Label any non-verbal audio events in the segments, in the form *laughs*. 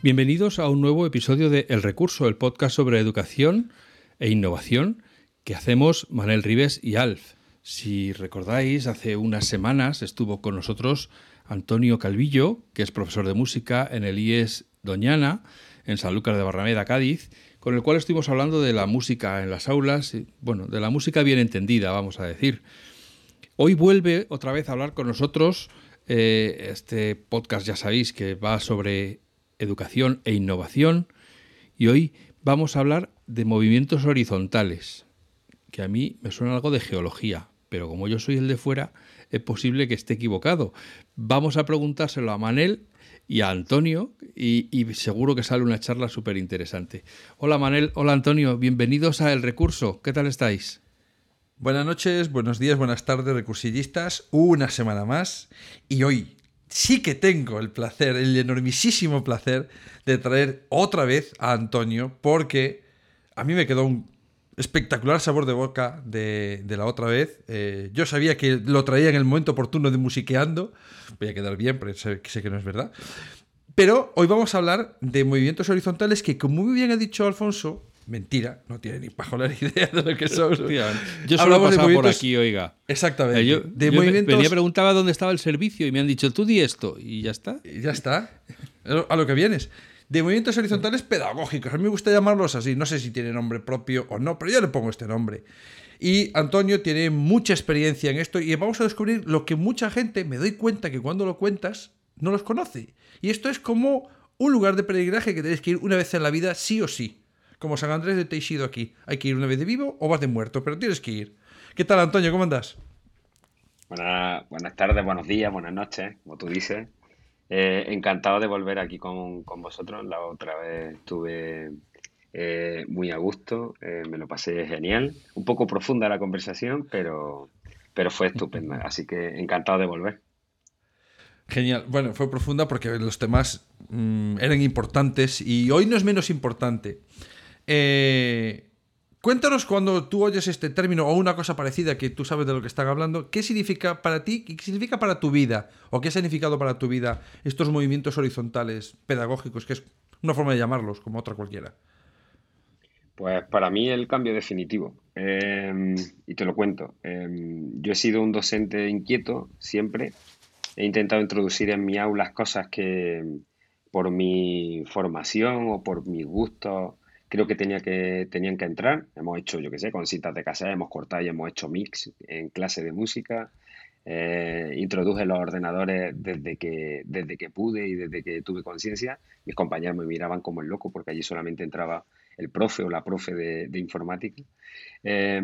Bienvenidos a un nuevo episodio de El Recurso, el podcast sobre educación e innovación que hacemos Manel Rives y Alf. Si recordáis, hace unas semanas estuvo con nosotros Antonio Calvillo, que es profesor de música en el IES Doñana, en Sanlúcar de Barrameda, Cádiz, con el cual estuvimos hablando de la música en las aulas, bueno, de la música bien entendida, vamos a decir. Hoy vuelve otra vez a hablar con nosotros eh, este podcast, ya sabéis, que va sobre educación e innovación. Y hoy vamos a hablar de movimientos horizontales, que a mí me suena algo de geología, pero como yo soy el de fuera, es posible que esté equivocado. Vamos a preguntárselo a Manel y a Antonio y, seguro que sale una charla súper interesante. Hola Manel, hola Antonio, bienvenidos a El Recurso. ¿Qué tal estáis? Buenas noches, buenos días, buenas tardes, recursillistas. Una semana más y hoy sí que tengo el placer, el enormisísimo placer de traer otra vez a Antonio, porque a mí me quedó un espectacular sabor de boca de, la otra vez. Eh, yo sabía que lo traía en el momento oportuno de musiqueando. Voy a quedar bien, pero sé, sé que no es verdad. Pero hoy vamos a hablar de movimientos horizontales que, como muy bien ha dicho Alfonso, Mentira, no tiene ni pajola *laughs* idea de lo que son. yo solo he pasado por aquí, oiga. Exactamente. Eh, yo, de movimientos... venía preguntaba dónde estaba el servicio y me han dicho, tú di esto y ya está. Y ya está. A lo que vienes. De movimientos horizontales pedagógicos. A mí me gusta llamarlos así. No sé si tiene nombre propio o no, pero yo le pongo este nombre. Y Antonio tiene mucha experiencia en esto y vamos a descubrir lo que mucha gente, me doy cuenta que cuando lo cuentas, no los conoce. Y esto es como un lugar de peregrinaje que tenéis que ir una vez en la vida, sí o sí como San Andrés de Teixido aquí. Hay que ir una vez de vivo o vas de muerto, pero tienes que ir. ¿Qué tal, Antonio? ¿Cómo andas? buenas tardes, buenos días, buenas noches, como tú dices. Eh, encantado de volver aquí con, vosotros. La otra vez estuve eh, muy a gusto, eh, me lo pasé genial. Un poco profunda la conversación, pero, pero fue estupenda. *laughs* Así que encantado de volver. Genial. Bueno, fue profunda porque los temas mm, eran importantes y hoy no es menos importante. Eh, cuéntanos cuando tú oyes este término o una cosa parecida que tú sabes de lo que están hablando, ¿qué significa para ti y qué significa para tu vida? ¿O qué ha significado para tu vida estos movimientos horizontales pedagógicos, que es una forma de llamarlos, como otra cualquiera? Pues para mí el cambio definitivo. Em, y te lo cuento. Em, yo he sido un docente inquieto siempre. He intentado introducir en mi aula cosas que por mi formación o por mis gustos creo que, tenía que tenían que entrar. Hemos hecho, yo qué sé, con cintas de casa, hemos cortado y hemos hecho mix en clase de música. Eh, introduje los ordenadores desde que, desde que pude y desde que tuve conciencia. Mis compañeros me miraban como el loco porque allí solamente entraba el profe o la profe de, informática. Eh,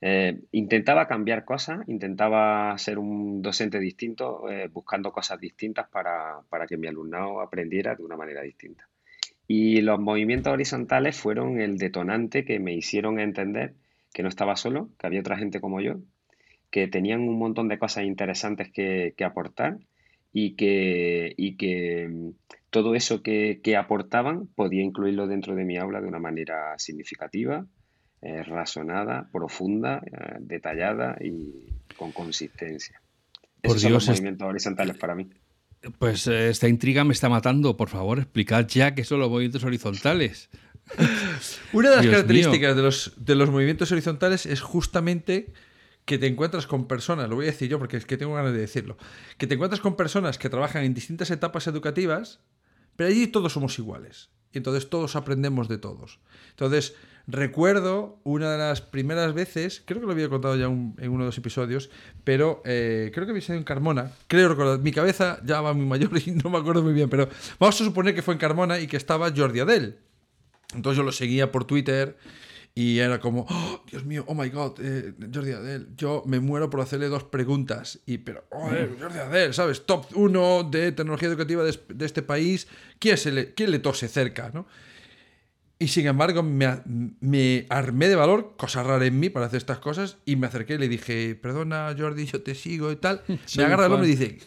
eh, intentaba cambiar cosas, intentaba ser un docente distinto, buscando cosas distintas para, para que mi alumnado aprendiera de una manera distinta. Y los movimientos horizontales fueron el detonante que me hicieron entender que no estaba solo, que había otra gente como yo, que tenían un montón de cosas interesantes que, aportar y que, y que mm, todo eso que, aportaban podía incluirlo dentro de mi aula de una manera significativa, eh, razonada, profunda, eh, detallada y con consistencia. Esos son los movimientos horizontales para mí. Pues eh, esta intriga me está matando. Por favor, explicad ya qué son los movimientos horizontales. *laughs* Una de las características de los, de los movimientos horizontales es justamente que te encuentras con personas, lo voy a decir yo porque es que tengo ganas de decirlo, que te encuentras con personas que trabajan en distintas etapas educativas, pero allí todos somos iguales. Y entonces todos aprendemos de todos. Entonces, Recuerdo una de las primeras veces, creo que lo había contado ya en uno de los episodios, pero eh, creo que había sido en Carmona. Creo recordar, mi cabeza ya va muy mayor y *laughs* no me acuerdo muy bien, pero vamos a suponer que fue en Carmona y que estaba Jordi Adel. Entonces yo lo seguía por Twitter Y era como, "Oh, Dios mío, oh my god, eh, Jordi Adel, yo me muero por hacerle dos preguntas. Y, pero, joder, Jordi Adel, ¿sabes? Top 1 de tecnología educativa de, de este país, ¿quién, se le, quién le tose cerca, no? Y sin embargo, me, me armé de valor, cosa rara en mí para hacer estas cosas, y me acerqué y le dije, perdona Jordi, yo te sigo y tal. *laughs* Soy me agarra el hombre y dice,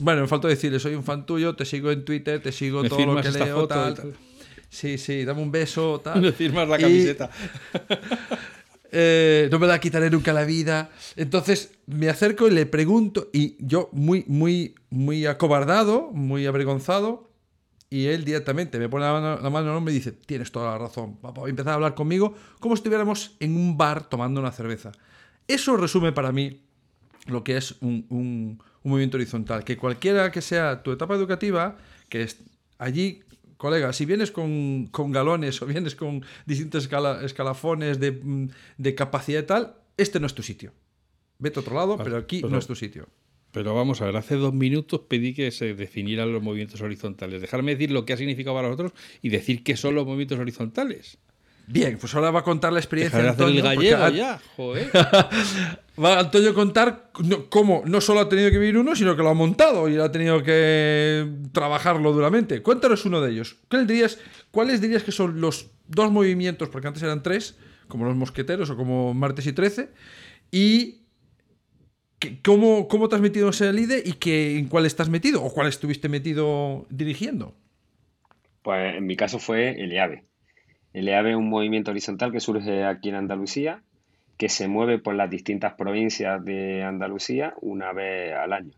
bueno, me faltó decirle, soy un fan tuyo, te sigo en Twitter, te sigo ¿Me todo lo que esta leo, foto tal, y tal? tal. Sí, sí, dame un beso, tal. *laughs* Me firmas la Y- camiseta. *laughs* eh, no me la quitaré nunca la vida. Entonces me acerco y le pregunto, y yo muy, muy, muy acobardado, muy avergonzado, y él directamente me pone la mano, la mano en el hombro y dice, tienes toda la razón, papá, y empezar a hablar conmigo como si estuviéramos en un bar tomando una cerveza. Eso resume para mí lo que es un, un- un movimiento horizontal, que cualquiera que sea tu etapa educativa, que es allí, colega, si vienes con, con galones o vienes con distintos escala- escalafones de, mm, de capacidad y tal, este no es tu sitio. Vete a otro lado, Vale, pero aquí pero- no es tu sitio. Pero vamos a ver, hace dos minutos pedí que se definieran los movimientos horizontales. Dejarme decir lo que ha significado para vosotros y decir qué son los movimientos horizontales. Bien, pues ahora va a contar la experiencia de el Antonio, porque gallego ya, joder. *laughs* Va a Antonio a contar cómo no solo ha tenido que vivir uno, sino que lo ha montado y ha tenido que trabajarlo duramente. Cuéntanos uno de ellos. ¿Cuáles dirías, ¿Cuáles dirías que son los dos movimientos, porque antes eran tres, como los mosqueteros o como martes y 13, y cómo, cómo te has metido en ese LIDE y que, en cuál estás metido o cuál estuviste metido dirigiendo? Pues en mi caso fue el EAVE. El EAVE es un movimiento horizontal que surge aquí en Andalucía, que se mueve por las distintas provincias de Andalucía una vez al año.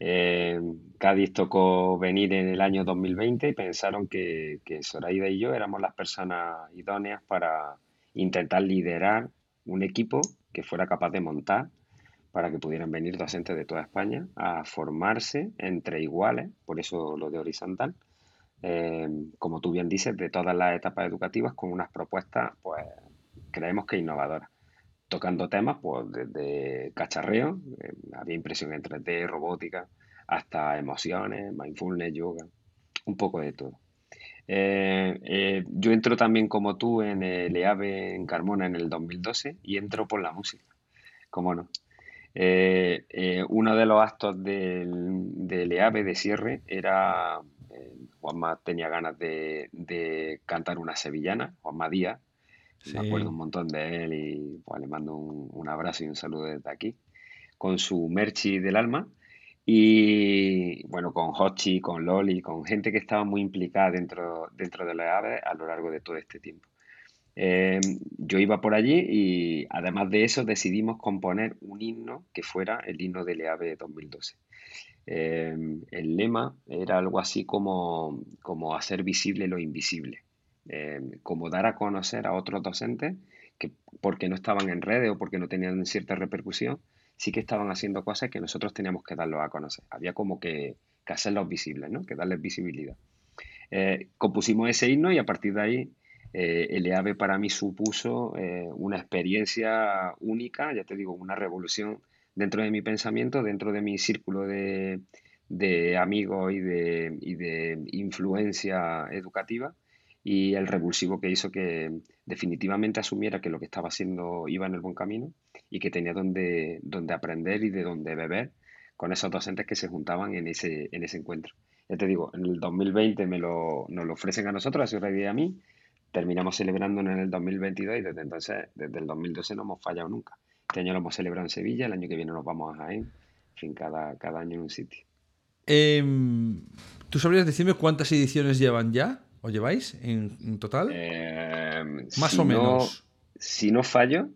Eh, Cádiz tocó venir en el año 2020 y pensaron que, que Zoraida y yo éramos las personas idóneas para intentar liderar un equipo que fuera capaz de montar para que pudieran venir docentes de toda España a formarse entre iguales, por eso lo de horizontal, eh, como tú bien dices, de todas las etapas educativas con unas propuestas, pues creemos que innovadoras, tocando temas pues desde cacharreo, eh, había impresión en 3D, robótica, hasta emociones, mindfulness, yoga, un poco de todo. Eh, eh, yo entro también como tú en el EAVE en Carmona en el 2012 y entro por la música, cómo no. Eh, uno de los actos del, del EAVE de cierre era, Juanma tenía ganas de, de cantar una sevillana, Juanma Díaz, Sí. me acuerdo un montón de él y pues, le mando un, un abrazo y un saludo desde aquí, con su Merchi del alma y bueno, con Hochi, con Loli, con gente que estaba muy implicada dentro, dentro de la EAVE a lo largo de todo este tiempo. Eh, yo iba por allí y además de eso decidimos componer un himno que fuera el himno del EAVE 2012. Eh, el lema era algo así como, como hacer visible lo invisible, Eh, como dar a conocer a otros docentes que porque no estaban en redes o porque no tenían cierta repercusión, sí que estaban haciendo cosas que nosotros teníamos que darlos a conocer. Había como que, hacerlos visibles, ¿no? que darles visibilidad. Compusimos ese himno y a partir de ahí eh, el EAVE para mí supuso eh, una experiencia única, ya te digo, una revolución dentro de mi pensamiento, dentro de mi círculo de, amigos y de, influencia educativa y el revulsivo que hizo que definitivamente asumiera que lo que estaba haciendo iba en el buen camino y que tenía donde, aprender y de donde beber con esos docentes que se juntaban en ese, en ese encuentro. Ya te digo, en el 2020 me lo, nos lo ofrecen a nosotros, a Ciudad y a mí, terminamos celebrándolo en el 2022 y desde entonces, desde el 2012 no hemos fallado nunca. Este año lo hemos celebrado en Sevilla, el año que viene nos vamos a Jaén, en fin, cada, cada año en un sitio. Em, ¿Tú sabrías decirme cuántas ediciones llevan ya? ¿O lleváis en, en total? Eh, Más si o no- menos. si no fallo,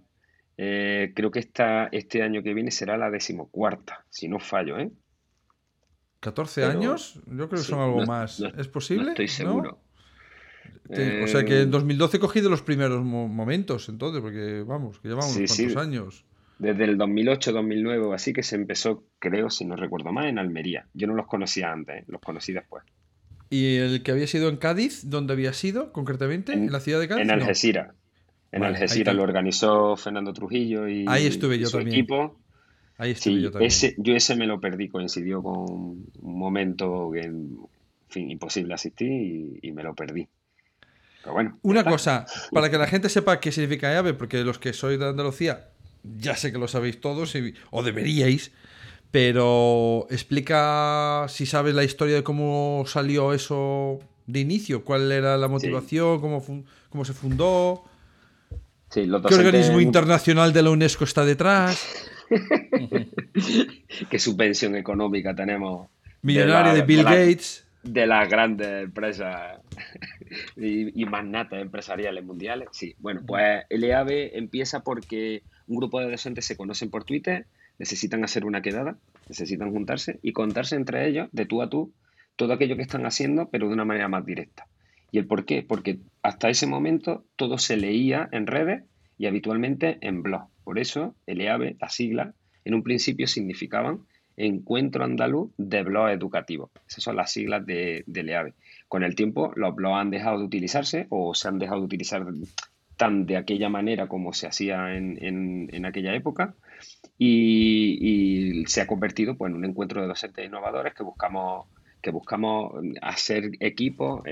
eh, creo que esta, este año que viene será la decimocuarta, si no fallo, ¿eh? ¿14 pero- años? Yo creo que sí, son algo no- más. no- ¿Es posible? No estoy seguro. O sea que en 2012 cogí de los primeros mo- momentos, entonces, porque vamos, que llevamos Sí, años. Desde el 2008, 2009 o así que se empezó, creo, si no recuerdo mal, en Almería. Yo no los conocía antes, ¿eh? los conocí después. ¿Y el que había sido en Cádiz? ¿Dónde había sido concretamente? ¿En, En- la ciudad de Cádiz? En No. Algeciras. En Vale, Algeciras lo organizó Fernando Trujillo y, Ahí estuve yo su también. equipo. Ahí estuve Sí, yo también. ese, yo ese me lo perdí, coincidió con un momento que, en fin, imposible asistir y, y me lo perdí. Pero bueno. Una cosa, para que la gente sepa qué significa EAVE, porque los que sois de Andalucía, ya sé que lo sabéis todos, o deberíais, pero explica si sabes la historia de cómo salió eso de inicio, cuál era la motivación, cómo, cómo se fundó. ¿Qué organismo internacional de la UNESCO está detrás? *laughs* ¿Qué subvención económica tenemos? Millonario de, Bill Gates. De las grandes empresas *laughs* y, magnates empresariales mundiales. Sí, bueno, pues el EAVE empieza porque un grupo de docentes se conocen por Twitter, necesitan hacer una quedada, necesitan juntarse y contarse entre ellos, de tú a tú, todo aquello que están haciendo, pero de una manera más directa. ¿Y el por qué? Porque hasta ese momento todo se leía en redes y habitualmente en blog. Por eso el EAVE, la sigla, en un principio significaban Encuentro Andaluz de Blog Educativo. Esas son las siglas de, del EAVE. Con el tiempo los blogs han dejado de utilizarse o se han dejado de utilizar tan de aquella manera como se hacía en, aquella época y, se ha convertido pues, en un encuentro de docentes innovadores que buscamos, que buscamos hacer equipo,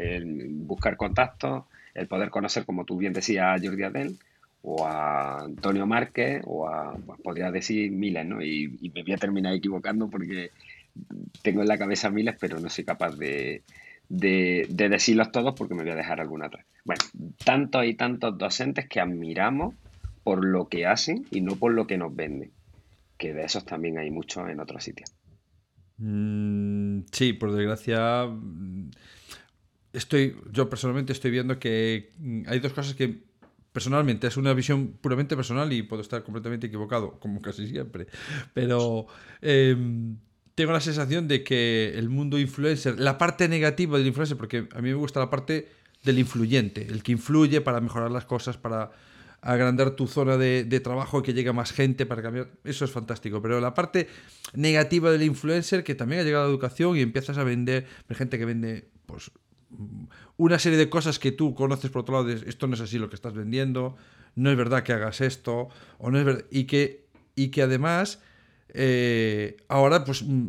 buscar contactos, el poder conocer, como tú bien decías, Jordi Adel o a Antonio Márquez o a, pues, podría decir miles, ¿no? Y, me voy a terminar equivocando porque tengo en la cabeza miles, pero no soy capaz de, de, decirlos todos porque me voy a dejar alguna atrás. Bueno, tantos y tantos docentes que admiramos por lo que hacen y no por lo que nos venden, que de esos también hay muchos en otros sitios. Mm, sí, por desgracia, mm, estoy, yo personalmente estoy viendo que mm, hay dos cosas que personalmente es una visión puramente personal y puedo estar completamente equivocado, como casi siempre, pero... Em, tengo la sensación de que el mundo influencer, la parte negativa del influencer, porque a mí me gusta la parte del influyente, el que influye para mejorar las cosas, para agrandar tu zona de, trabajo y que llegue más gente para cambiar. Eso es fantástico. Pero la parte negativa del influencer, que también ha llegado a la educación y empiezas a vender, hay gente que vende pues una serie de cosas que tú conoces por otro lado, esto no es así lo que estás vendiendo, no es verdad que hagas esto, o no es verdad, y que, y que además eh, ahora pues mm,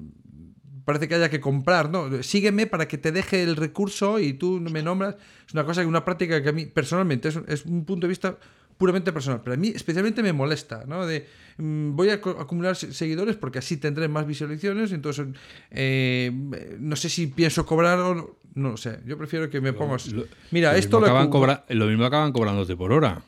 parece que haya que comprar, ¿no? Sígueme para que te deje el recurso y tú me nombras. Es una cosa, una práctica que a mí personalmente es, un punto de vista puramente personal, pero a mí especialmente me molesta, ¿no? De mm, voy a acumular seguidores porque así tendré más visualizaciones, entonces eh, no sé si pienso cobrar o no, no sé, yo prefiero que me pongas... Mira, esto lo, acaban lo mismo acaban cobrándote por hora.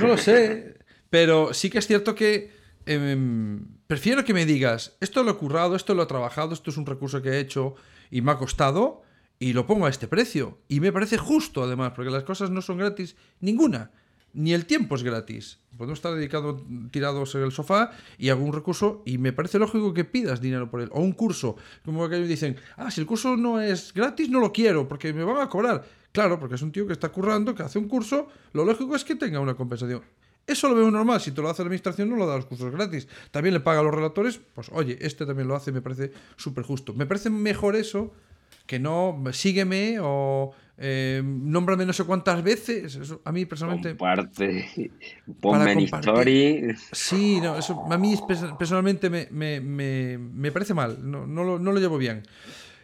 No lo sé, pero sí que es cierto que Em, prefiero que me digas, esto lo he currado, esto lo he trabajado, esto es un recurso que he hecho y me ha costado y lo pongo a este precio. Y me parece justo además, porque las cosas no son gratis ninguna. Ni el tiempo es gratis. Podemos estar dedicados, tirados en el sofá y hago un recurso y me parece lógico que pidas dinero por él. O un curso, como que dicen, ah, si el curso no es gratis, no lo quiero, porque me van a cobrar. Claro, porque es un tío que está currando, que hace un curso, lo lógico es que tenga una compensación. Eso lo veo normal. Si te lo hace la administración, no lo da los cursos gratis. También le paga a los relatores. Pues oye, este también lo hace, me parece súper justo. Me parece mejor eso que no sígueme o eh, nómbrame no sé cuántas veces. Eso, a mí personalmente. Comparte. Ponme en story. Sí, no, eso a mí personalmente me, me, me, me parece mal. No, no, lo, no, lo, llevo bien.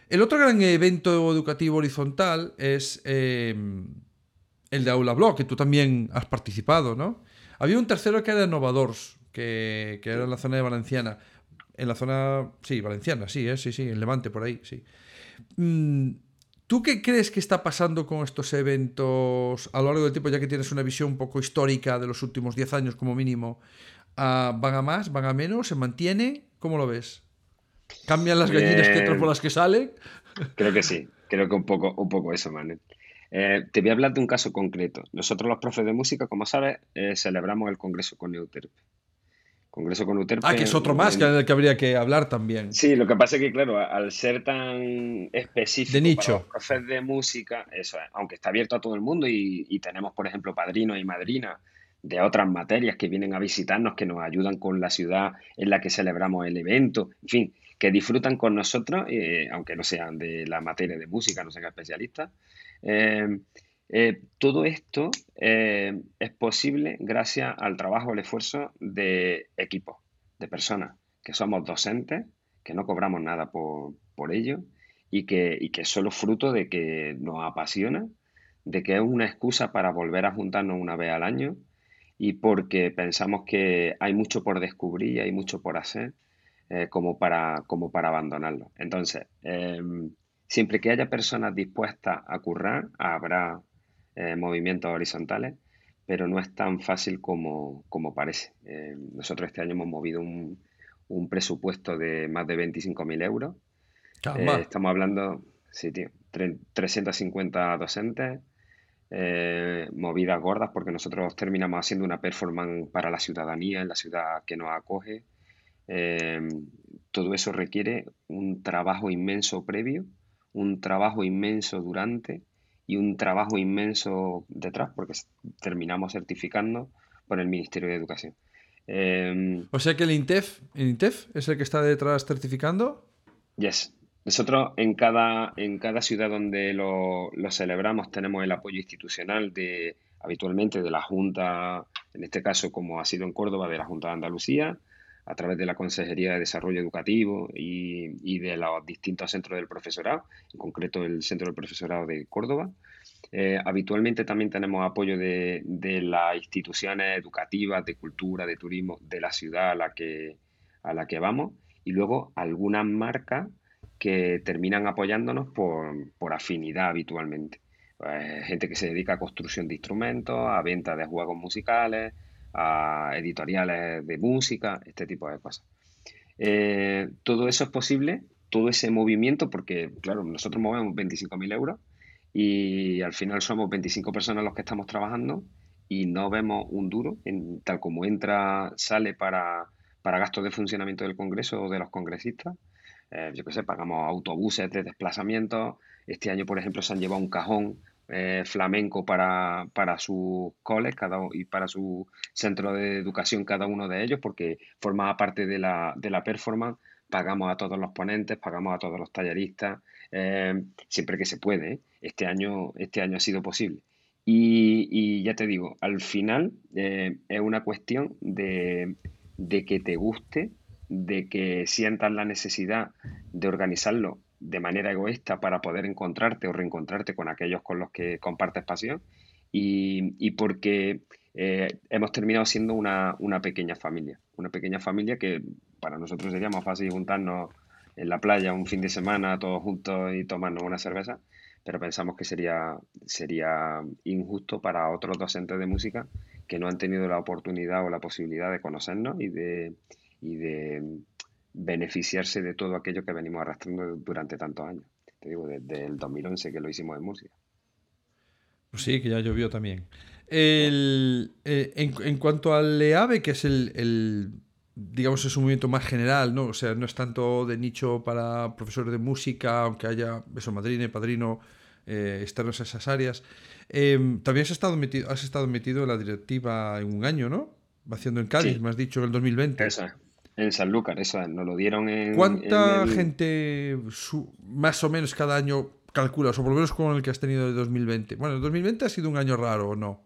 El otro gran evento educativo horizontal es eh, el de Aula Blog, que tú también has participado, ¿no? Había un tercero que era Innovadors, que, que era en la zona de Valenciana. En la zona, sí, valenciana, sí, ¿eh? sí, sí, en Levante, por ahí, sí. Mm, ¿Tú qué crees que está pasando con estos eventos a lo largo del tiempo, ya que tienes una visión un poco histórica de los últimos 10 años como mínimo? Ah, ¿Van a más? ¿Van a menos? ¿Se mantiene? ¿Cómo lo ves? ¿Cambian las gallinas que por las que salen? Creo que sí, creo que un poco, un poco eso, Manuel. Eh, te voy a hablar de un caso concreto. Nosotros los profes de música, como sabes, eh, celebramos el Congreso con Euterpe. Congreso con Euterpe. Ah, que es otro más que, que habría que hablar también. Sí, lo que pasa es que, claro, al ser tan específico de nicho. para los profes de música, eso aunque está abierto a todo el mundo y, tenemos, por ejemplo, padrinos y madrinas de otras materias que vienen a visitarnos, que nos ayudan con la ciudad en la que celebramos el evento, en fin, que disfrutan con nosotros, eh, aunque no sean de la materia de música, no sean especialistas, eh, eh, todo esto eh, es posible gracias al trabajo, el esfuerzo de equipos, de personas, que somos docentes, que no cobramos nada por, ello y que, y que es solo fruto de que nos apasiona, de que es una excusa para volver a juntarnos una vez al año y porque pensamos que hay mucho por descubrir y hay mucho por hacer eh, como, para, como para abandonarlo. Entonces, em, siempre que haya personas dispuestas a currar, habrá eh, movimientos horizontales, pero no es tan fácil como, como parece. Em, nosotros este año hemos movido un, un presupuesto de más de 25.000 euros. Eh, estamos hablando, sí, tío, 350 docentes, eh, movidas gordas, porque nosotros terminamos haciendo una performance para la ciudadanía en la ciudad que nos acoge. Eh, todo eso requiere un trabajo inmenso previo, un trabajo inmenso durante y un trabajo inmenso detrás, porque terminamos certificando por el Ministerio de Educación. Eh, o sea que el INTEF, el INTEF es el que está detrás certificando. Yes, nosotros en cada, en cada ciudad donde lo, celebramos tenemos el apoyo institucional de habitualmente de la Junta, en este caso como ha sido en Córdoba, de la Junta de Andalucía, a través de la Consejería de Desarrollo Educativo y, de los distintos centros del profesorado, en concreto el Centro del Profesorado de Córdoba. Eh, habitualmente también tenemos apoyo de, de, las instituciones educativas, de cultura, de turismo de la ciudad a la que, a la que vamos y luego algunas marcas que terminan apoyándonos por, afinidad habitualmente. Pues, gente que se dedica a construcción de instrumentos, a venta de juegos musicales, a editoriales de música, este tipo de cosas. Eh, todo eso es posible, todo ese movimiento, porque, claro, nosotros movemos 25.000 euros y al final somos 25 personas los que estamos trabajando y no vemos un duro, en, tal como entra, sale para, para gastos de funcionamiento del Congreso o de los congresistas eh, yo qué sé, pagamos autobuses de desplazamiento. Este año, por ejemplo, se han llevado un cajón eh, flamenco para, para sus coles cada, y para su centro de educación cada uno de ellos, porque formaba parte de la, de la performance. Pagamos a todos los ponentes, pagamos a todos los talleristas, eh, siempre que se puede. Este año, este año ha sido posible. Y, y ya te digo, al final es una cuestión de, de que te guste de que sientas la necesidad de organizarlo de manera egoísta para poder encontrarte o reencontrarte con aquellos con los que compartes pasión. Y, porque eh, hemos terminado siendo una, pequeña familia, una pequeña familia que para nosotros sería más fácil juntarnos en la playa un fin de semana todos juntos y tomarnos una cerveza, pero pensamos que sería, sería injusto para otros docentes de música que no han tenido la oportunidad o la posibilidad de conocernos y y de beneficiarse de todo aquello que venimos arrastrando durante tantos años. Te digo, desde el 2011 que lo hicimos en Murcia. Pues sí, que ya llovió también. El, eh, en, cuanto al EAVE, que es el, digamos, es un movimiento más general, ¿no? O sea, no es tanto de nicho para profesores de música, aunque haya eso, madrina padrino eh, externos a esas áreas. Em, también has estado, metido, has estado metido en la directiva en un año, ¿no? Haciendo en Cádiz, me has dicho, en el 2020. En Sanlúcar, eso nos lo dieron en. ¿Cuánta gente más o menos cada año calculas, o por lo menos con el que has tenido de 2020? Bueno, el 2020 ha sido un año raro, ¿o no?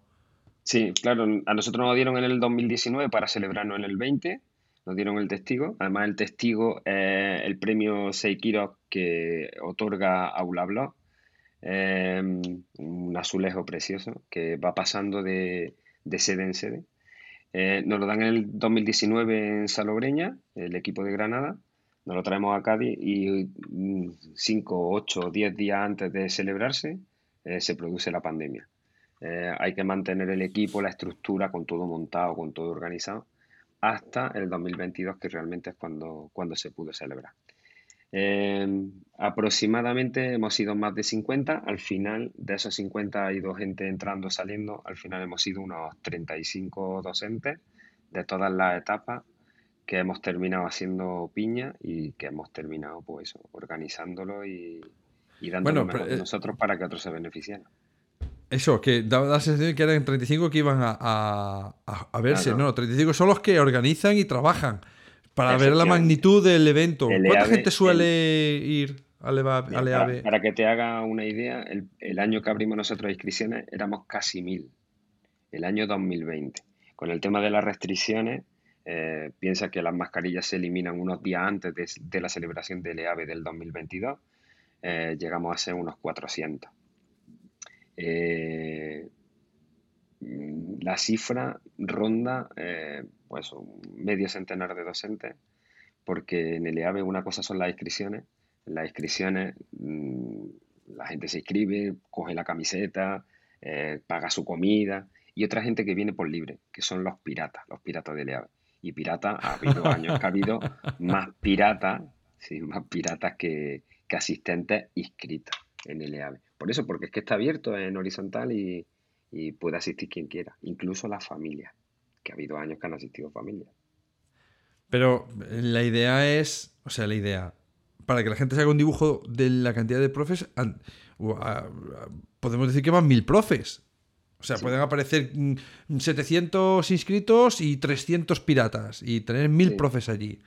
Sí, claro, a nosotros nos dieron en el 2019 para celebrarnos en el 20, nos dieron el testigo. Además, el testigo es el premio Seikiro que otorga Aula Blog, eh, un azulejo precioso que va pasando de, de sede en sede. Eh, nos lo dan en el 2019 en Salobreña, el equipo de Granada. Nos lo traemos a Cádiz y 5, 8, 10 días antes de celebrarse eh, se produce la pandemia. Eh, hay que mantener el equipo, la estructura, con todo montado, con todo organizado, hasta el 2022, que realmente es cuando, cuando se pudo celebrar. Em, aproximadamente hemos sido más de 50. Al final de esos 50 ha ido gente entrando, saliendo. Al final hemos sido unos 35 docentes de todas las etapas que hemos terminado haciendo piña y que hemos terminado pues organizándolo y, y dándolo bueno, eh, nosotros para que otros se beneficien Eso, que da la sensación que eran 35 que iban a, a, verse, ¿no? 35 son los que organizan y trabajan. Para ver la magnitud del evento. ¿Cuánta gente suele ir al EAVE? Para, que te haga una idea, el, año que abrimos nosotros inscripciones éramos casi mil. El año 2020. Con el tema de las restricciones, eh, piensa que las mascarillas se eliminan unos días antes de, la celebración del EAVE del 2022. Eh, llegamos a ser unos 400. Eh, la cifra ronda pues un medio centenar de docentes, porque en el EAVE una cosa son las inscripciones. En las inscripciones mm, la gente se inscribe, coge la camiseta, eh, paga su comida, y otra gente que viene por libre, que son los piratas, los piratas del EAVE. Y pirata, ha habido años que ha habido más piratas, sí, más piratas que, que asistentes inscritos en el EAVE. Por eso, porque es que está abierto en horizontal y, y puede asistir quien quiera, incluso las familias, que ha habido años que han asistido familias. Pero la idea es, o sea, la idea, para que la gente se haga un dibujo de la cantidad de profes, podemos decir que van mil profes. O sea, pueden aparecer 700 mm, inscritos y 300 piratas y tener mil profes allí.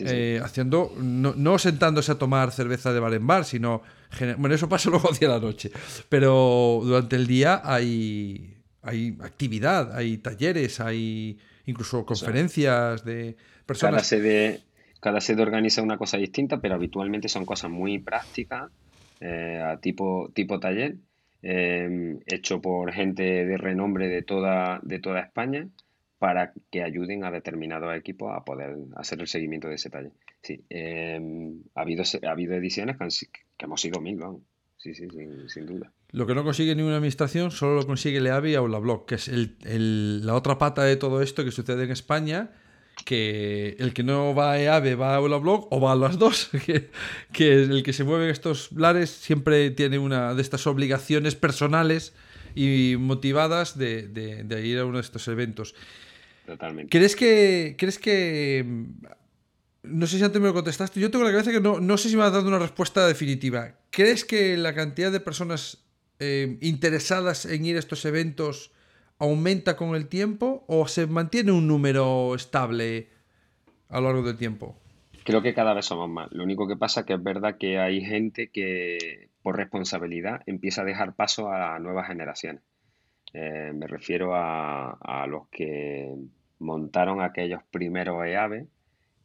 Eh, haciendo, no, sentándose a tomar cerveza de bar en bar, sino. Bueno, eso pasa *laughs* luego hacia la noche. Pero durante el día hay, hay actividad, hay talleres, hay incluso conferencias de personas. Cada sede, cada sede organiza una cosa distinta, pero habitualmente son cosas muy prácticas, eh, a tipo, tipo taller, eh, hecho por gente de renombre de toda, de toda España para que ayuden a determinados equipos a poder hacer el seguimiento de ese taller. Sí, em, ha, habido, ha habido ediciones que, hemos sido mil, vamos. Sí, sí, sin, duda. Lo que no consigue ninguna administración solo lo consigue Leavi y Aulablog, que es el, la otra pata de todo esto que sucede en España, que el que no va a EAVE va a Aulablog o va a las dos, *laughs* que, que el que se mueve en estos lares siempre tiene una de estas obligaciones personales y motivadas de, de ir a uno de estos eventos. Totalmente. ¿Crees que, ¿Crees que... No sé si antes me lo contestaste. Yo tengo la cabeza que no, no sé si me has dado una respuesta definitiva. ¿Crees que la cantidad de personas eh, interesadas en ir a estos eventos aumenta con el tiempo o se mantiene un número estable a lo largo del tiempo? Creo que cada vez somos más. Lo único que pasa es que es verdad que hay gente que por responsabilidad empieza a dejar paso a nuevas generaciones. Eh, me refiero a, a, los que montaron aquellos primeros EAVE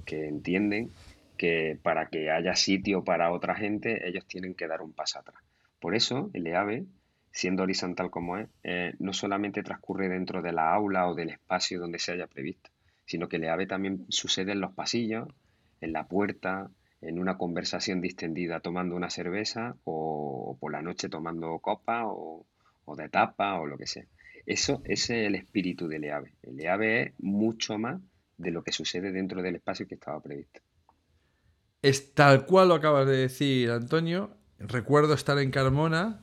que entienden que para que haya sitio para otra gente, ellos tienen que dar un paso atrás. Por eso, el EAVE, siendo horizontal como es, eh, no solamente transcurre dentro de la aula o del espacio donde se haya previsto, sino que el EAVE también sucede en los pasillos, en la puerta, en una conversación distendida tomando una cerveza o, por la noche tomando copa o, de tapa o lo que sea. Eso, ese es el espíritu del EAVE. El EAVE es mucho más de lo que sucede dentro del espacio que estaba previsto. Es tal cual lo acabas de decir, Antonio. Recuerdo estar en Carmona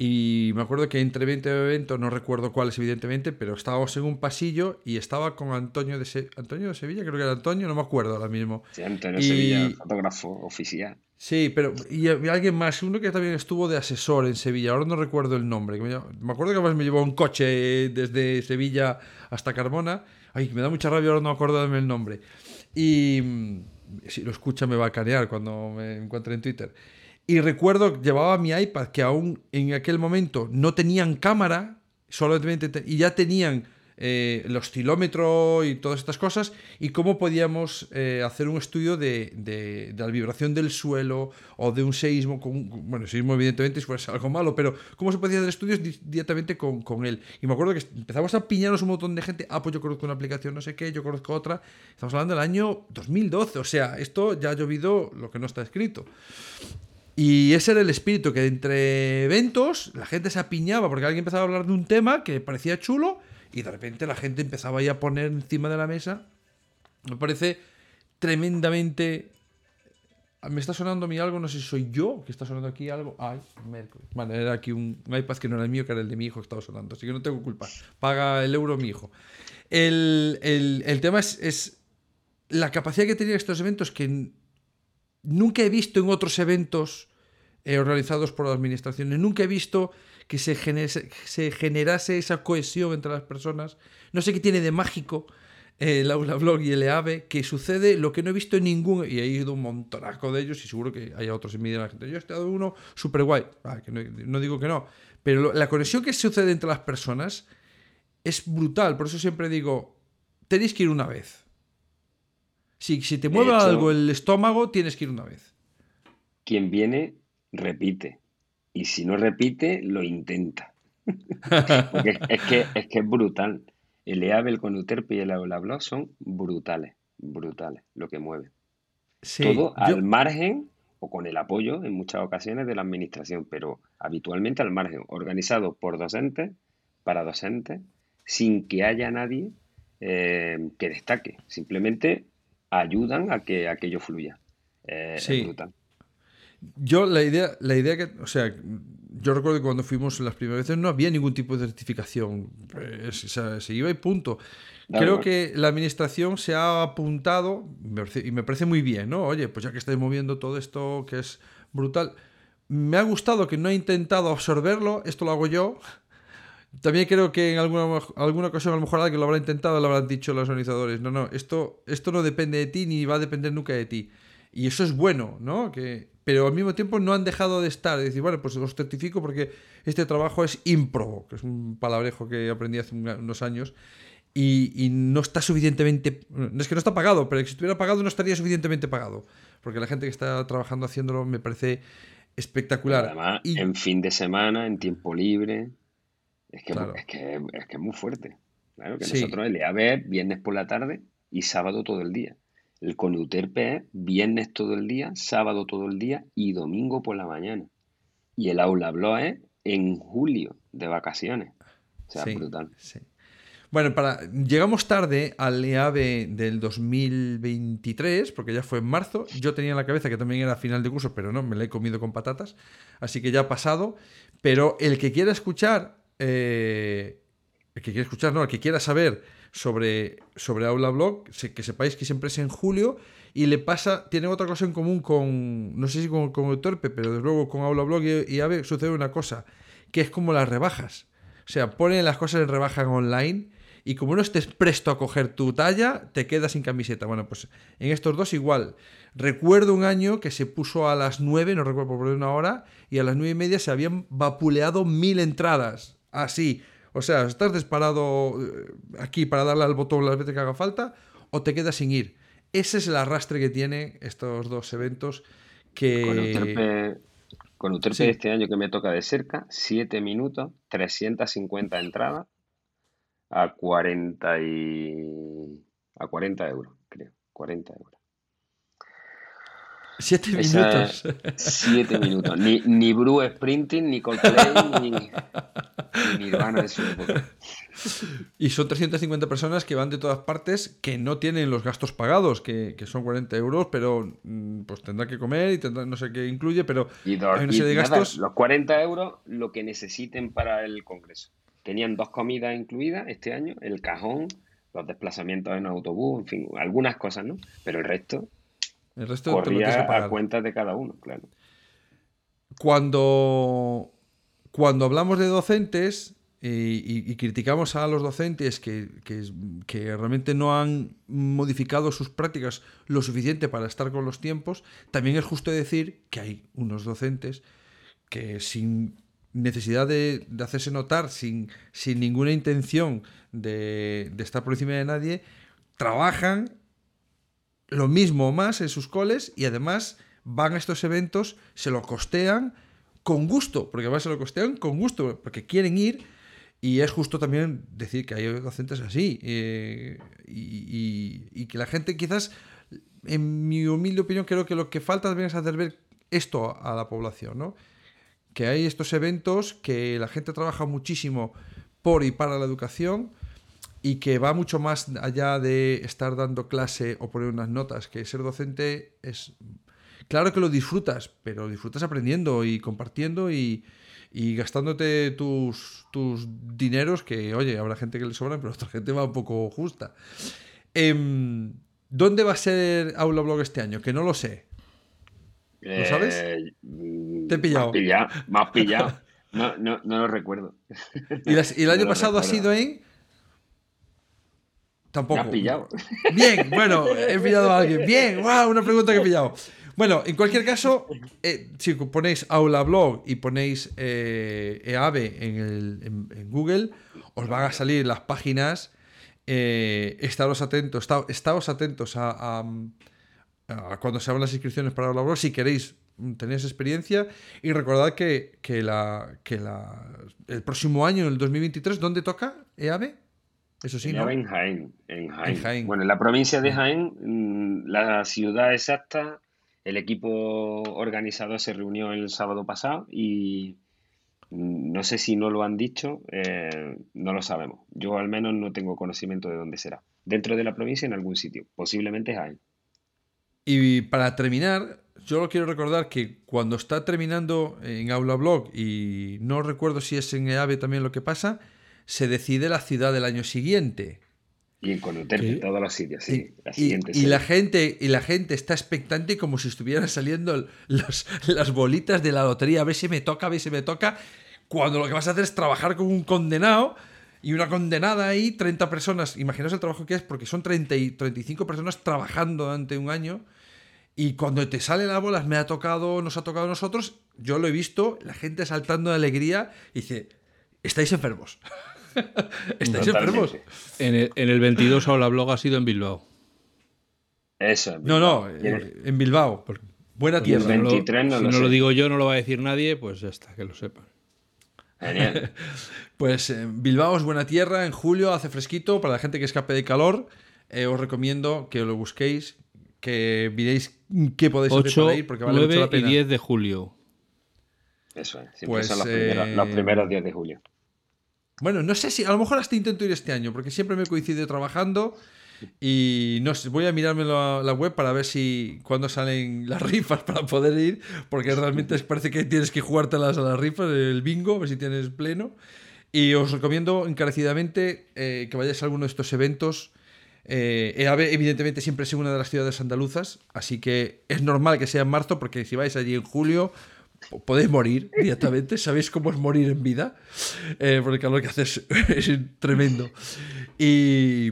y me acuerdo que entre 20 eventos, no recuerdo cuáles evidentemente, pero estábamos en un pasillo y estaba con Antonio de, Antonio de Sevilla, creo que era Antonio, no me acuerdo ahora mismo. Sí, Antonio de Sevilla, fotógrafo oficial. Sí, pero y, alguien más, uno que también estuvo de asesor en Sevilla, ahora no recuerdo el nombre. Me, acuerdo que además me llevó un coche desde Sevilla hasta Carmona. Ay, me da mucha rabia, ahora no me acuerdo el nombre. Y mm, si lo escucha me va a canear cuando me encuentre en Twitter. Y recuerdo, llevaba mi iPad que aún en aquel momento no tenían cámara, solamente y ya tenían eh, el oscilómetro y todas estas cosas, y cómo podíamos eh, hacer un estudio de, la vibración del suelo o de un seísmo, con, bueno, seísmo evidentemente si fuese algo malo, pero cómo se podía hacer estudios directamente con, con, él. Y me acuerdo que empezamos a piñarnos un montón de gente, ah, pues yo conozco una aplicación, no sé qué, yo conozco otra, estamos hablando del año 2012, o sea, esto ya ha llovido lo que no está escrito. Y ese era el espíritu, que entre eventos la gente se apiñaba porque alguien empezaba a hablar de un tema que parecía chulo y de repente la gente empezaba ya a poner encima de la mesa. Me parece tremendamente... Me está sonando a mí algo, no sé si soy yo que está sonando aquí algo. Ay, Vale, era aquí un, iPad que no era el mío, que era el de mi hijo que estaba sonando, así que no tengo culpa. Paga el euro mi hijo. El, el tema es, es la capacidad que tenía estos eventos que nunca he visto en otros eventos eh, organizados por las administraciones, nunca he visto que se, se generase esa cohesión entre las personas. No sé qué tiene de mágico eh, el Aula Blog y el EAVE, que sucede lo que no he visto en ningún, y he ido un montonaco de ellos y seguro que hay otros en de la gente. Yo he estado uno súper guay, ah, no, digo que no, pero la conexión que sucede entre las personas es brutal, por eso siempre digo, tenéis que ir una vez. Si, si te mueve algo el estómago, tienes que ir una vez. Quien viene, repite. Y si no repite, lo intenta. *laughs* Porque es que, es que es brutal. El EAB, el Conuterpe y el Aula son brutales, brutales lo que mueve. Todo al margen o con el apoyo en muchas ocasiones de la administración, pero habitualmente al margen, organizado por docentes, para docentes, sin que haya nadie eh, que destaque. Simplemente ayudan a que aquello fluya. Eh, sí. Yo la idea, la idea que, o sea, yo recuerdo que cuando fuimos las primeras veces no había ningún tipo de certificación, se iba y punto. Creo que la administración se ha apuntado, y me parece muy bien, ¿no? Oye, pues ya que estáis moviendo todo esto que es brutal, me ha gustado que no he intentado absorberlo, esto lo hago yo. También creo que en alguna, alguna ocasión a lo mejor alguien lo habrá intentado, lo habrán dicho los organizadores. No, no, esto, esto no depende de ti ni va a depender nunca de ti. Y eso es bueno, ¿no? Que, pero al mismo tiempo no han dejado de estar. De decir, bueno, pues los certifico porque este trabajo es improbo, que es un palabrejo que aprendí hace unos años. Y, no está suficientemente. No es que no está pagado, pero si estuviera pagado no estaría suficientemente pagado. Porque la gente que está trabajando haciéndolo me parece espectacular. además, en fin de semana, en tiempo libre. Es que, es, que, es, muy fuerte. Claro que nosotros el EAB viernes por la tarde y sábado todo el día. El Conuterpe es viernes todo el día, sábado todo el día y domingo por la mañana. Y el Aula Blo es en julio de vacaciones. O sea, brutal. Bueno, para, llegamos tarde al EAB del 2023, porque ya fue en marzo. Yo tenía en la cabeza que también era final de curso, pero no, me la he comido con patatas. Así que ya ha pasado. Pero el que quiera escuchar, eh, el que quiera escuchar, no, el que quiera saber sobre, sobre Aula Blog, que sepáis que siempre es en julio y le pasa, tiene otra cosa en común con, no sé si con, con el Torpe, pero desde luego con Aula Blog y, y AVE sucede una cosa, que es como las rebajas. O sea, ponen las cosas en rebaja online y como no estés presto a coger tu talla, te quedas sin camiseta. Bueno, pues en estos dos igual. Recuerdo un año que se puso a las 9, no recuerdo por una hora, y a las nueve y media se habían vapuleado mil entradas. Así. O sea, estás disparado eh, aquí para darle al botón las veces que haga falta o te quedas sin ir. Ese es el arrastre que tienen estos dos eventos que... Con Uterpe, este año que me toca de cerca, 7 minutos, 350 entradas a 40 y... a 40 euros, creo. 40 euros. Siete minutos. Siete minutos. Ni, ni Bru Sprinting, ni Coldplay, ni, ni Nirvana de Y son 350 personas que van de todas partes que no tienen los gastos pagados, que, que son 40 euros, pero mm, pues tendrá que comer y tendrá no sé qué incluye, pero y hay una serie de gastos. los 40 euros, lo que necesiten para el congreso. Tenían dos comidas incluidas este año, el cajón, los desplazamientos en autobús, en fin, algunas cosas, ¿no? Pero el resto el resto Corría a cuenta de cada uno, claro. Cuando, cuando hablamos de docentes y, criticamos a los docentes que, realmente no han modificado sus prácticas lo suficiente para estar con los tiempos, también es justo decir que hay unos docentes que sin necesidad de, hacerse notar, sin, sin ninguna intención de, de estar por encima de nadie, trabajan lo mismo o más en sus coles y además van a estos eventos, se lo costean con gusto, porque además se lo costean con gusto, porque quieren ir y es justo también decir que hay docentes así eh, y, que la gente quizás, en mi humilde opinión, creo que lo que falta también es hacer ver esto a la población, ¿no? Que hay estos eventos que la gente trabaja muchísimo por y para la educación, y que va mucho más allá de estar dando clase o poner unas notas, que ser docente es... Claro que lo disfrutas, pero disfrutas aprendiendo y compartiendo y, gastándote tus, tus dineros, que oye, habrá gente que le sobran, pero otra gente va un poco justa. Em, ¿Dónde va a ser Aula Blog este año? Que no lo sé. ¿Lo sabes? Eh, Te he pillado. Me has pillado. *laughs* No, no, no, lo recuerdo. ¿Y, el *laughs* año pasado ha sido en Tampoco. has pillado? Bien, bueno, he pillado a alguien. Bien, wow, una pregunta que he pillado. Bueno, en cualquier caso, eh, si ponéis Aula Blog y ponéis eh, EAVE en, Google, os van a salir las páginas. Eh, estaros atentos, estaos atentos a, cuando se abran las inscripciones para Aula Blog si queréis tenéis experiencia y recordad que, que, la, que la, el próximo año, el 2023, ¿dónde toca EAVE? Eso sí, ¿no? En Jaén, en Jaén. Bueno, en la provincia de Jaén, mm, la ciudad exacta, el equipo organizador se reunió el sábado pasado y mm, no sé si no lo han dicho, eh, no lo sabemos. Yo al menos no tengo conocimiento de dónde será. Dentro de la provincia, en algún sitio, posiblemente Jaén. Y para terminar, yo lo quiero recordar que cuando está terminando en Aula Blog, y no recuerdo si es en EAVE también lo que pasa, se decide la ciudad del año siguiente. Y en Conuterpe, todos los sitios, sí. y, la gente, y la gente está expectante como si estuvieran saliendo las bolitas de la lotería. A ver si me toca, a ver si me toca. Cuando lo que vas a hacer es trabajar con un condenado y una condenada ahí, 30 personas. Imaginaos el trabajo que es, porque son 30 y 35 personas trabajando durante un año y cuando te sale la bola, me ha tocado, nos ha tocado a nosotros, yo lo he visto, la gente saltando de alegría y dice, estáis enfermos. *laughs* *laughs* estáis enfermos. En el, en el 22 la blog ha sido en Bilbao. Eso. No, no, en, Bilbao. Buena tierra. si no, lo, digo yo, no lo va a decir nadie, pues ya está, que lo sepan. Genial. *laughs* pues eh, Bilbao es buena tierra, en julio hace fresquito, para la gente que escape de calor, eh, os recomiendo que lo busquéis, que miréis qué podéis hacer para ir porque vale 9 mucho la pena. y 10 de julio. Eso es, pues, son los, primeros, los, primeros, 10 de julio. Bueno, no sé si, a lo mejor hasta intento ir este año, porque siempre me coincide trabajando y no sé, voy a mirarme la, la web para ver si cuándo salen las rifas para poder ir, porque realmente parece que tienes que jugártelas a las rifas, el bingo, a ver si tienes pleno. Y os recomiendo encarecidamente eh, que vayáis a alguno de estos eventos eh, evidentemente, siempre es una de las ciudades andaluzas, así que es normal que sea en marzo, porque si vais allí en julio, podéis morir directamente. Sabéis cómo es morir en vida, eh, porque el calor que hace *laughs* es, tremendo. Y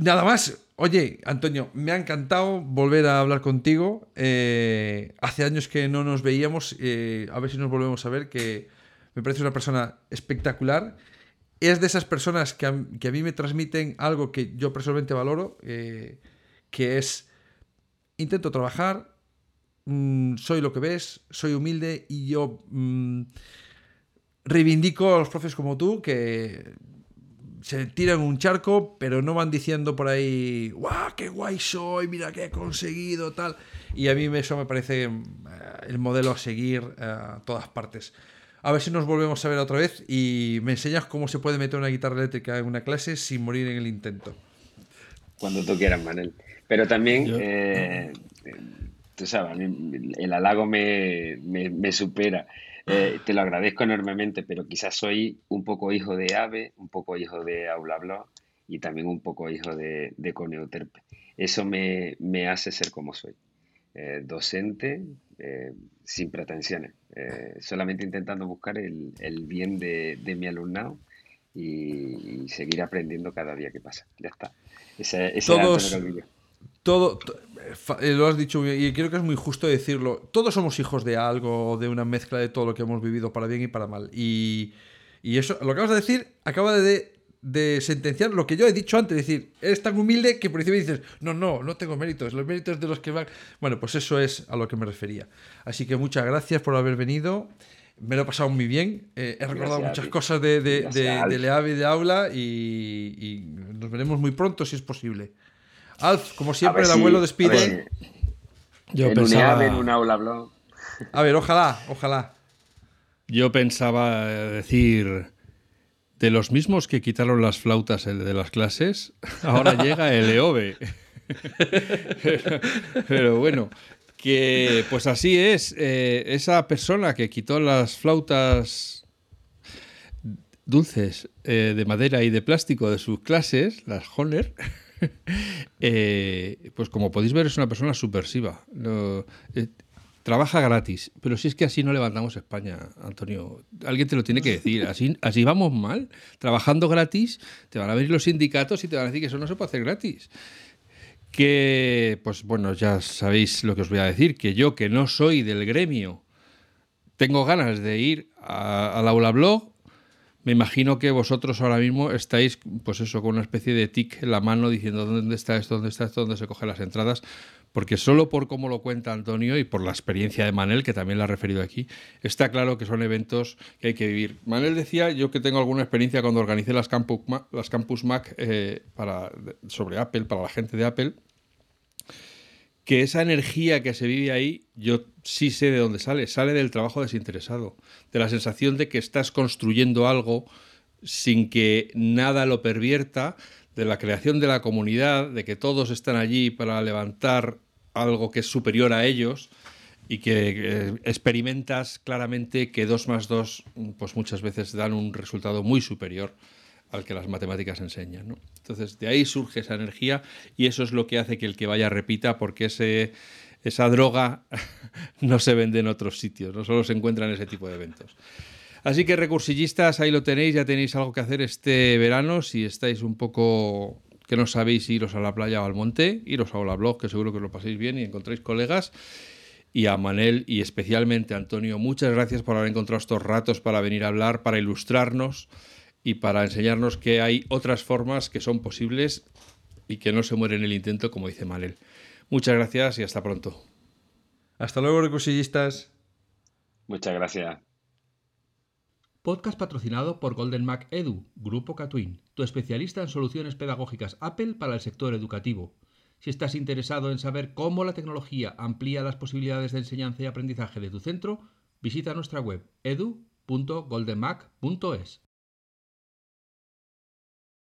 nada más. Oye, Antonio, me ha encantado volver a hablar contigo. Eh, hace años que no nos veíamos. Eh, a ver si nos volvemos a ver, que me parece una persona espectacular es de esas personas que a, mí me transmiten algo que yo personalmente valoro, que es, intento trabajar, mm, soy lo que ves, soy humilde y yo mm, reivindico a los profes como tú que se tiran un charco, pero no van diciendo por ahí, ¡guau, qué guay soy! Mira qué he conseguido, tal. Y a mí eso me parece eh, el modelo a seguir eh, a todas partes. A ver si nos volvemos a ver otra vez y me enseñas cómo se puede meter una guitarra eléctrica en una clase sin morir en el intento. Cuando tú quieras, Manel. Pero también, eh, tú sabes, el halago me, supera. Eh, te lo agradezco enormemente, pero quizás soy un poco hijo de Ave, un poco hijo de Aula Blog y también un poco hijo de, de Coneuterpe. Eso me, hace ser como soy. Eh, docente, sin pretensiones, eh, solamente intentando buscar el, bien de, mi alumnado y, seguir aprendiendo cada día que pasa. Ya está. Ese, Todos, todo, eh, lo has dicho y creo que es muy justo decirlo. Todos somos hijos de algo, de una mezcla de todo lo que hemos vivido para bien y para mal. Y, y eso, lo que acabas de decir, acaba de de sentenciar lo que yo he dicho antes, es decir, eres tan humilde que por encima dices, no, no, no tengo méritos, los méritos de los que van... Bueno, pues eso es a lo que me refería. Así que muchas gracias por haber venido, me lo he pasado muy bien, eh, he recordado muchas cosas de, de, de, Leave y de Aula y, nos veremos muy pronto si es posible. Alf, como siempre, el abuelo despide. yo pensaba... en un aula blog. A ver, ojalá, ojalá. Yo pensaba decir de los mismos que quitaron las flautas de las clases, *laughs* ahora llega el EOBE. *laughs* pero, bueno, que pues así es. Eh, esa persona que quitó las flautas dulces eh, de madera y de plástico de sus clases, las Honor, *laughs* *laughs* eh, pues como podéis ver es una persona subversiva trabaja gratis. Pero si es que así no levantamos España, Antonio. Alguien te lo tiene que decir. Así, así vamos mal. Trabajando gratis, te van a venir los sindicatos y te van a decir que eso no se puede hacer gratis. Que, pues bueno, ya sabéis lo que os voy a decir, que yo, que no soy del gremio, tengo ganas de ir al aula blog. Me imagino que vosotros ahora mismo estáis, pues eso, con una especie de tic en la mano diciendo dónde está esto, dónde está esto, dónde se cogen las entradas porque solo por cómo lo cuenta Antonio y por la experiencia de Manel, que también la ha referido aquí, está claro que son eventos que hay que vivir. Manel decía, yo que tengo alguna experiencia cuando organicé las Campus Mac, las Campus Mac eh, para, sobre Apple, para la gente de Apple, que esa energía que se vive ahí, yo sí sé de dónde sale, sale del trabajo desinteresado, de la sensación de que estás construyendo algo sin que nada lo pervierta, de la creación de la comunidad, de que todos están allí para levantar algo que es superior a ellos y que eh, experimentas claramente que 2 más 2 pues muchas veces dan un resultado muy superior al que las matemáticas enseñan. Entonces, de ahí surge esa energía y eso es lo que hace que el que vaya repita, porque ese, esa droga *laughs* no se vende en otros sitios, no solo se encuentra en ese tipo de eventos. Así que recursillistas, ahí lo tenéis, ya tenéis algo que hacer este verano. Si estáis un poco que no sabéis iros a la playa o al monte, iros a la blog, que seguro que os lo paséis bien y encontráis colegas. Y a Manel y especialmente a Antonio, muchas gracias por haber encontrado estos ratos para venir a hablar, para ilustrarnos y para enseñarnos que hay otras formas que son posibles y que no se muere en el intento, como dice Manel. Muchas gracias y hasta pronto. Hasta luego, recursillistas. Muchas gracias. Podcast patrocinado por Golden Mac Edu, Grupo Catwin, tu especialista en soluciones pedagógicas Apple para el sector educativo. Si estás interesado en saber cómo la tecnología amplía las posibilidades de enseñanza y aprendizaje de tu centro, visita nuestra web edu.goldenmac.es.